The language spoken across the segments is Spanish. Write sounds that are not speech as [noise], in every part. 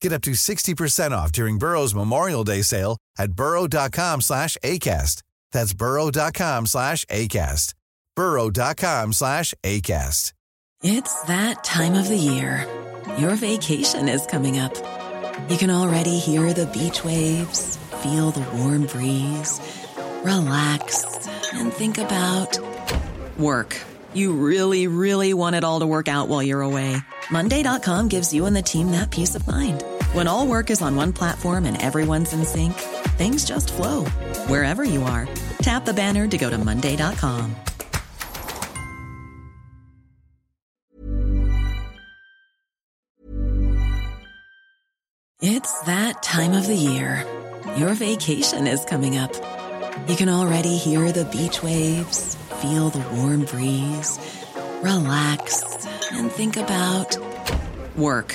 Get up to 60% off during Burrow's Memorial Day sale at burrow.com slash ACAST. That's burrow.com slash ACAST. burrow.com slash ACAST. It's that time of the year. Your vacation is coming up. You can already hear the beach waves, feel the warm breeze, relax, and think about work. You really, really want it all to work out while you're away. Monday.com gives you and the team that peace of mind. When all work is on one platform and everyone's in sync, things just flow wherever you are. Tap the banner to go to Monday.com. It's that time of the year. Your vacation is coming up. You can already hear the beach waves, feel the warm breeze, relax, and think about work.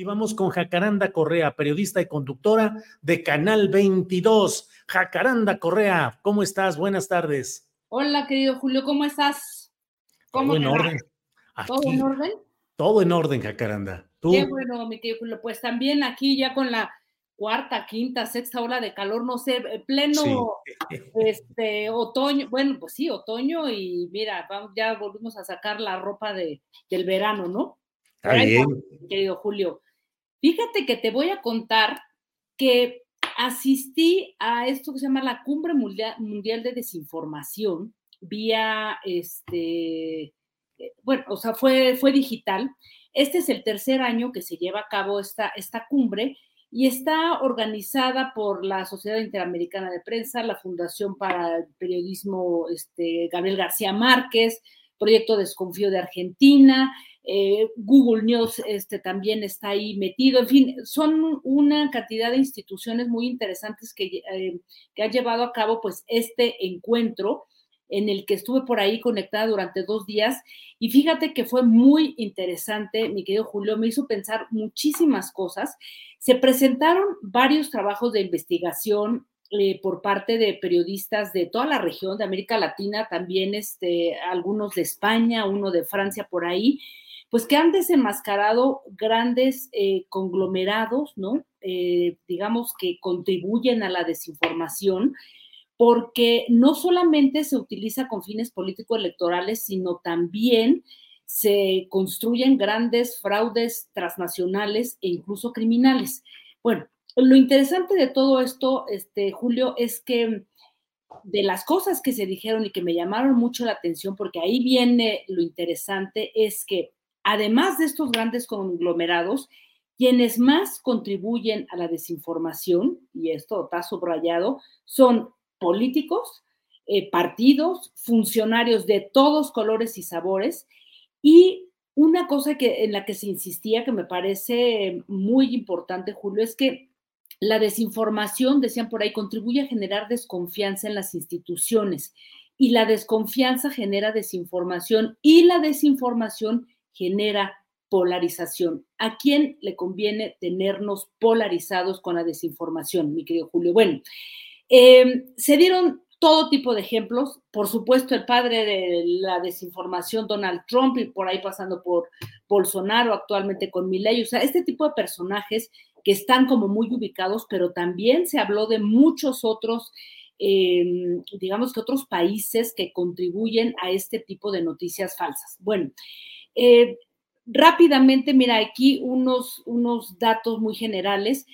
Y vamos con Jacaranda Correa, periodista y conductora de Canal 22. Jacaranda Correa, ¿cómo estás? Buenas tardes. Hola, querido Julio, ¿cómo estás? ¿Cómo Todo en orden. ¿Todo en orden? Todo en orden, Jacaranda. Tú, Qué bueno, mi querido Julio. Pues también aquí ya con la cuarta, quinta, sexta ola de calor, no sé, eh, pleno [laughs] este otoño, bueno, pues sí, otoño y mira, vamos, ya volvimos a sacar la ropa de, del verano, ¿no? Está bien. querido Julio. Fíjate que te voy a contar que asistí a esto que se llama la Cumbre Mundial, de Desinformación vía, este, eh, bueno, o sea, fue, fue digital. Este es el tercer año que se lleva a cabo esta, esta cumbre y está organizada por la Sociedad Interamericana de Prensa, la Fundación para el Periodismo este, Gabriel García Márquez, Proyecto Desconfío de Argentina, eh, Google News este, también está ahí metido, en fin, son una cantidad de instituciones muy interesantes que, eh, que han llevado a cabo pues este encuentro en el que estuve por ahí conectada durante dos días. Y fíjate que fue muy interesante, mi querido Julio, me hizo pensar muchísimas cosas. Se presentaron varios trabajos de investigación eh, por parte de periodistas de toda la región, de América Latina, también este, algunos de España, uno de Francia por ahí, pues que han desenmascarado grandes eh, conglomerados, ¿no? Eh, digamos que contribuyen a la desinformación, porque no solamente se utiliza con fines político-electorales, sino también se construyen grandes fraudes transnacionales e incluso criminales. Bueno, lo interesante de todo esto, este, Julio, es que de las cosas que se dijeron y que me llamaron mucho la atención, porque ahí viene lo interesante, es que además de estos grandes conglomerados, quienes más contribuyen a la desinformación, y esto está subrayado, son políticos, eh, partidos, funcionarios de todos colores y sabores, y una cosa que, en la que se insistía que me parece muy importante, Julio, es que la desinformación, decían por ahí, contribuye a generar desconfianza en las instituciones y la desconfianza genera desinformación y la desinformación genera polarización. ¿A quién le conviene tenernos polarizados con la desinformación, mi querido Julio? Bueno, eh, se dieron todo tipo de ejemplos. Por supuesto, el padre de la desinformación, Donald Trump, y por ahí pasando por Bolsonaro, actualmente con Milley. O sea, este tipo de personajes que están como muy ubicados, pero también se habló de muchos otros, eh, digamos que otros países que contribuyen a este tipo de noticias falsas. Bueno, eh, rápidamente, mira, aquí unos, unos datos muy generales.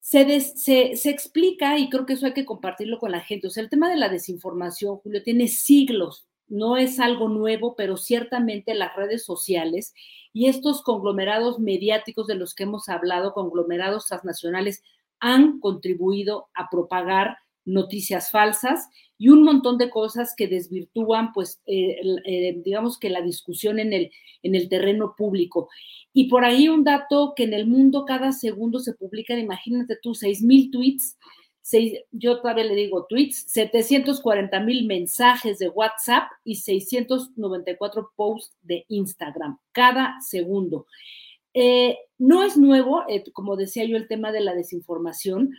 Se, se, explica, y creo que eso hay que compartirlo con la gente, o sea, el tema de la desinformación, Julio, tiene siglos, no es algo nuevo, pero ciertamente las redes sociales y estos conglomerados mediáticos de los que hemos hablado, conglomerados transnacionales, han contribuido a propagar noticias falsas y un montón de cosas que desvirtúan, pues, eh, eh, digamos que la discusión en el, en el terreno público. Y por ahí un dato que en el mundo cada segundo se publican, imagínate tú, 6 mil tweets, yo todavía le digo tweets, 740 mil mensajes de WhatsApp y 694 posts de Instagram cada segundo. Eh, no es nuevo, como decía yo, el tema de la desinformación,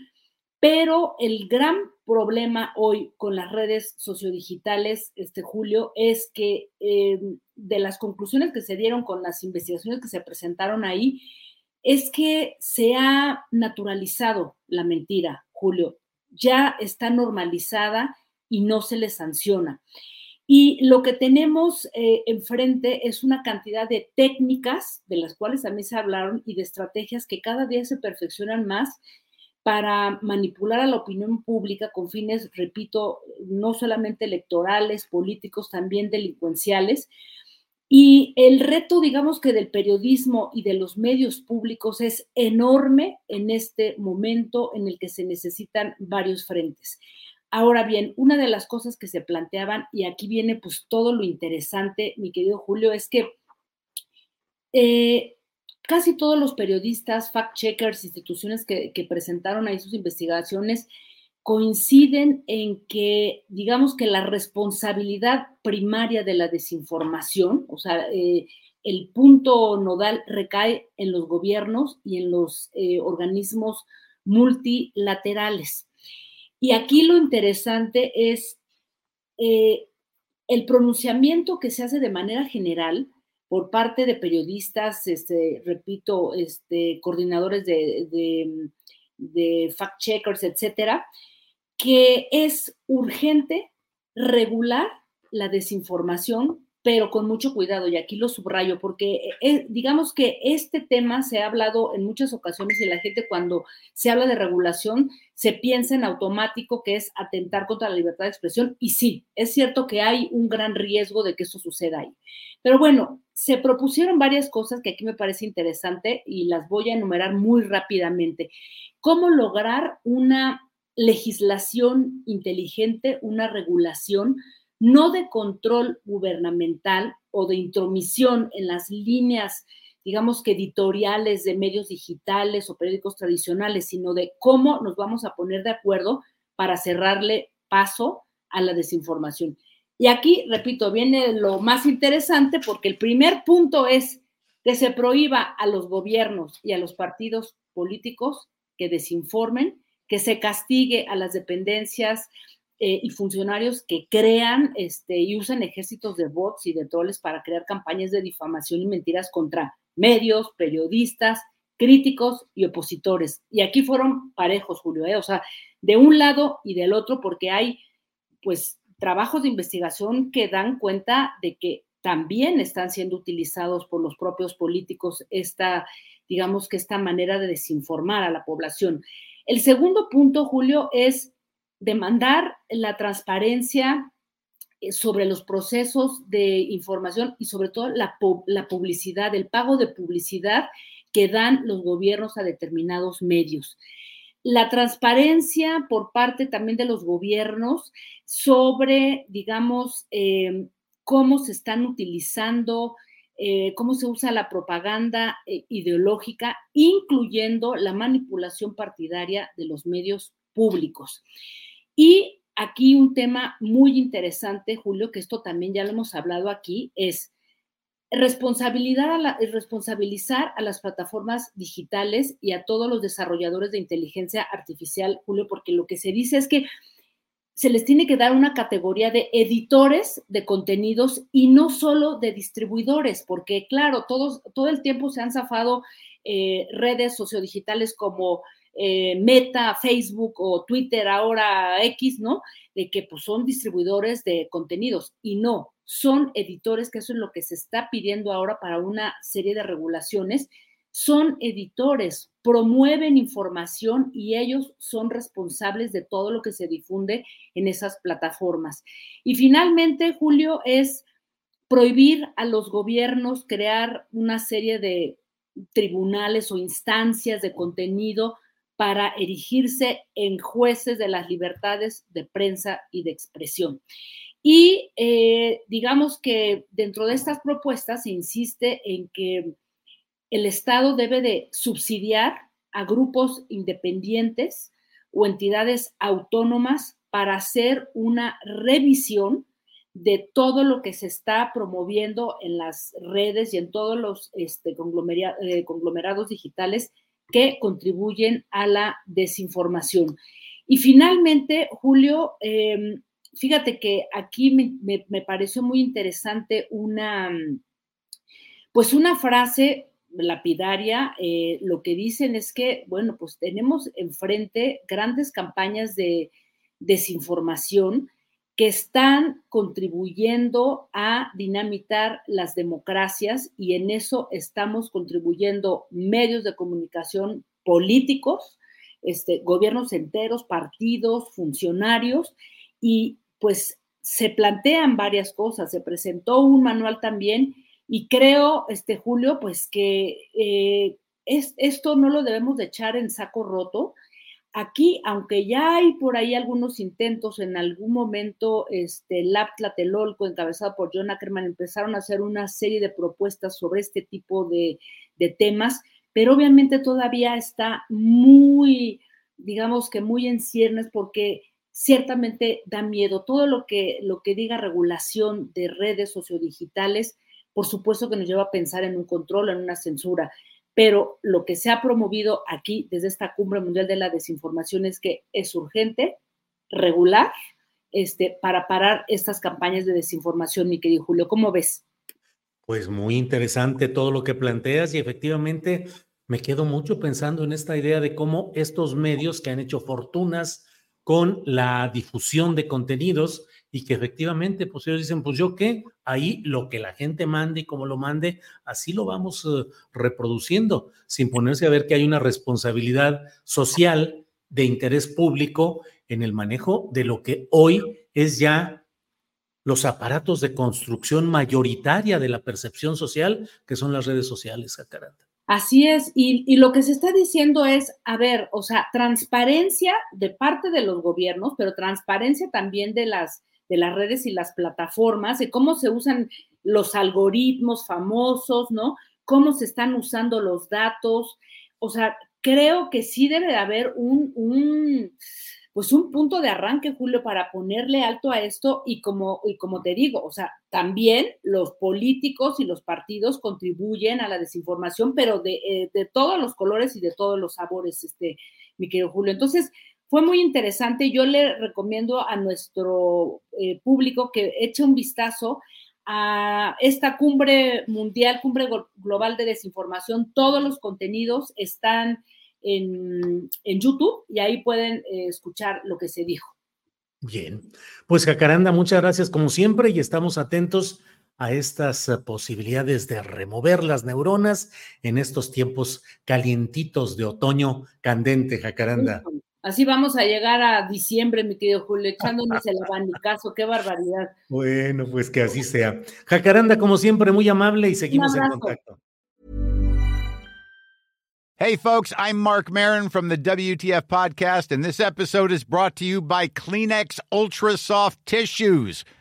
pero el gran problema hoy con las redes sociodigitales, este Julio, es que eh, de las conclusiones que se dieron con las investigaciones que se presentaron ahí, es que se ha naturalizado la mentira, Julio. Ya está normalizada y no se le sanciona. Y lo que tenemos eh, enfrente es una cantidad de técnicas, de las cuales también se hablaron, y de estrategias que cada día se perfeccionan más para manipular a la opinión pública con fines, repito, no solamente electorales, políticos, también delincuenciales. Y el reto, digamos que del periodismo y de los medios públicos es enorme en este momento en el que se necesitan varios frentes. Ahora bien, una de las cosas que se planteaban, y aquí viene pues todo lo interesante, mi querido Julio, es que eh, casi todos los periodistas, fact-checkers, instituciones que, presentaron ahí sus investigaciones, coinciden en que, digamos que la responsabilidad primaria de la desinformación, o sea, eh, el punto nodal recae en los gobiernos y en los eh, organismos multilaterales. Y aquí lo interesante es eh, el pronunciamiento que se hace de manera general por parte de periodistas, este, repito, este, coordinadores de, de, de fact-checkers, etcétera, que es urgente regular la desinformación pero con mucho cuidado, y aquí lo subrayo, porque eh, digamos que este tema se ha hablado en muchas ocasiones y la gente cuando se habla de regulación se piensa en automático que es atentar contra la libertad de expresión, y sí, es cierto que hay un gran riesgo de que eso suceda ahí. Pero bueno, se propusieron varias cosas que aquí me parece interesante y las voy a enumerar muy rápidamente. ¿Cómo lograr una legislación inteligente, una regulación? No de control gubernamental o de intromisión en las líneas, digamos que editoriales de medios digitales o periódicos tradicionales, sino de cómo nos vamos a poner de acuerdo para cerrarle paso a la desinformación. Y aquí, repito, viene lo más interesante porque el primer punto es que se prohíba a los gobiernos y a los partidos políticos que desinformen, que se castigue a las dependencias eh, y funcionarios que crean este, y usan ejércitos de bots y de troles para crear campañas de difamación y mentiras contra medios, periodistas, críticos y opositores. Y aquí fueron parejos, Julio, ¿eh? o sea, de un lado y del otro, porque hay, pues, trabajos de investigación que dan cuenta de que también están siendo utilizados por los propios políticos esta, digamos que esta manera de desinformar a la población. El segundo punto, Julio, es demandar la transparencia eh, sobre los procesos de información y sobre todo la, publicidad, el pago de publicidad que dan los gobiernos a determinados medios. La transparencia por parte también de los gobiernos sobre, digamos, em, cómo se están utilizando, eh, cómo se usa la propaganda eh, ideológica, incluyendo la manipulación partidaria de los medios públicos. Y aquí un tema muy interesante, Julio, que esto también ya lo hemos hablado aquí, es responsabilidad a la, responsabilizar a las plataformas digitales y a todos los desarrolladores de inteligencia artificial, Julio, porque lo que se dice es que se les tiene que dar una categoría de editores de contenidos y no solo de distribuidores, porque claro, todos, todo el tiempo se han zafado eh, redes sociodigitales como eh, Meta, Facebook o Twitter, ahora X, ¿no? De que pues, son distribuidores de contenidos y no, son editores, que eso es lo que se está pidiendo ahora para una serie de regulaciones son editores, promueven información y ellos son responsables de todo lo que se difunde en esas plataformas. Y finalmente, Julio, es prohibir a los gobiernos crear una serie de tribunales o instancias de contenido para erigirse en jueces de las libertades de prensa y de expresión. Y eh, digamos que dentro de estas propuestas se insiste en que el Estado debe de subsidiar a grupos independientes o entidades autónomas para hacer una revisión de todo lo que se está promoviendo en las redes y en todos los este, eh, conglomerados digitales que contribuyen a la desinformación. Y finalmente, Julio, em, fíjate que aquí me, me, pareció muy interesante una, pues una frase lapidaria, eh, lo que dicen es que, bueno, pues tenemos enfrente grandes campañas de desinformación que están contribuyendo a dinamitar las democracias y en eso estamos contribuyendo medios de comunicación políticos, este, gobiernos enteros, partidos, funcionarios y pues se plantean varias cosas. Se presentó un manual también y creo, este Julio, pues que eh, es, esto no lo debemos de echar en saco roto. Aquí, aunque ya hay por ahí algunos intentos, en algún momento, este, Lab Tlatelolco, encabezado por John Ackerman, empezaron a hacer una serie de propuestas sobre este tipo de, de temas, pero obviamente todavía está muy, digamos que muy en ciernes porque ciertamente da miedo. Todo lo que, lo que diga regulación de redes sociodigitales, por supuesto que nos lleva a pensar en un control, en una censura, pero lo que se ha promovido aquí desde esta cumbre mundial de la desinformación es que es urgente regular este, para parar estas campañas de desinformación, mi querido Julio. ¿Cómo ves? Pues muy interesante todo lo que planteas y efectivamente me quedo mucho pensando en esta idea de cómo estos medios que han hecho fortunas con la difusión de contenidos y que efectivamente, pues ellos dicen, pues yo qué, ahí lo que la gente mande y como lo mande, así lo vamos eh, reproduciendo, sin ponerse a ver que hay una responsabilidad social de interés público en el manejo de lo que hoy es ya los aparatos de construcción mayoritaria de la percepción social, que son las redes sociales, Jacaranda. Así es, y, y, lo que se está diciendo es, a ver, o sea, transparencia de parte de los gobiernos, pero transparencia también de las de las redes y las plataformas, de cómo se usan los algoritmos famosos, ¿no? Cómo se están usando los datos. O sea, creo que sí debe de haber un, un pues un punto de arranque, Julio, para ponerle alto a esto y como, y como te digo, o sea, también los políticos y los partidos contribuyen a la desinformación, pero de, eh, de todos los colores y de todos los sabores, este, mi querido Julio. Entonces, fue muy interesante. Yo le recomiendo a nuestro eh, público que eche un vistazo a esta cumbre mundial, cumbre global de desinformación. Todos los contenidos están en, YouTube y ahí pueden eh, escuchar lo que se dijo. Bien, pues Jacaranda, muchas gracias como siempre y estamos atentos a estas eh, posibilidades de remover las neuronas en estos tiempos calientitos de otoño candente, Jacaranda. Así vamos a llegar a diciembre, mi querido Julio, echándonos el abanicazo, qué barbaridad. Bueno, pues que así sea. Jacaranda, como siempre, muy amable y seguimos en contacto. Hey, folks, I'm Mark Marin from the WTF Podcast, and this episode is brought to you by Kleenex Ultra Soft Tissues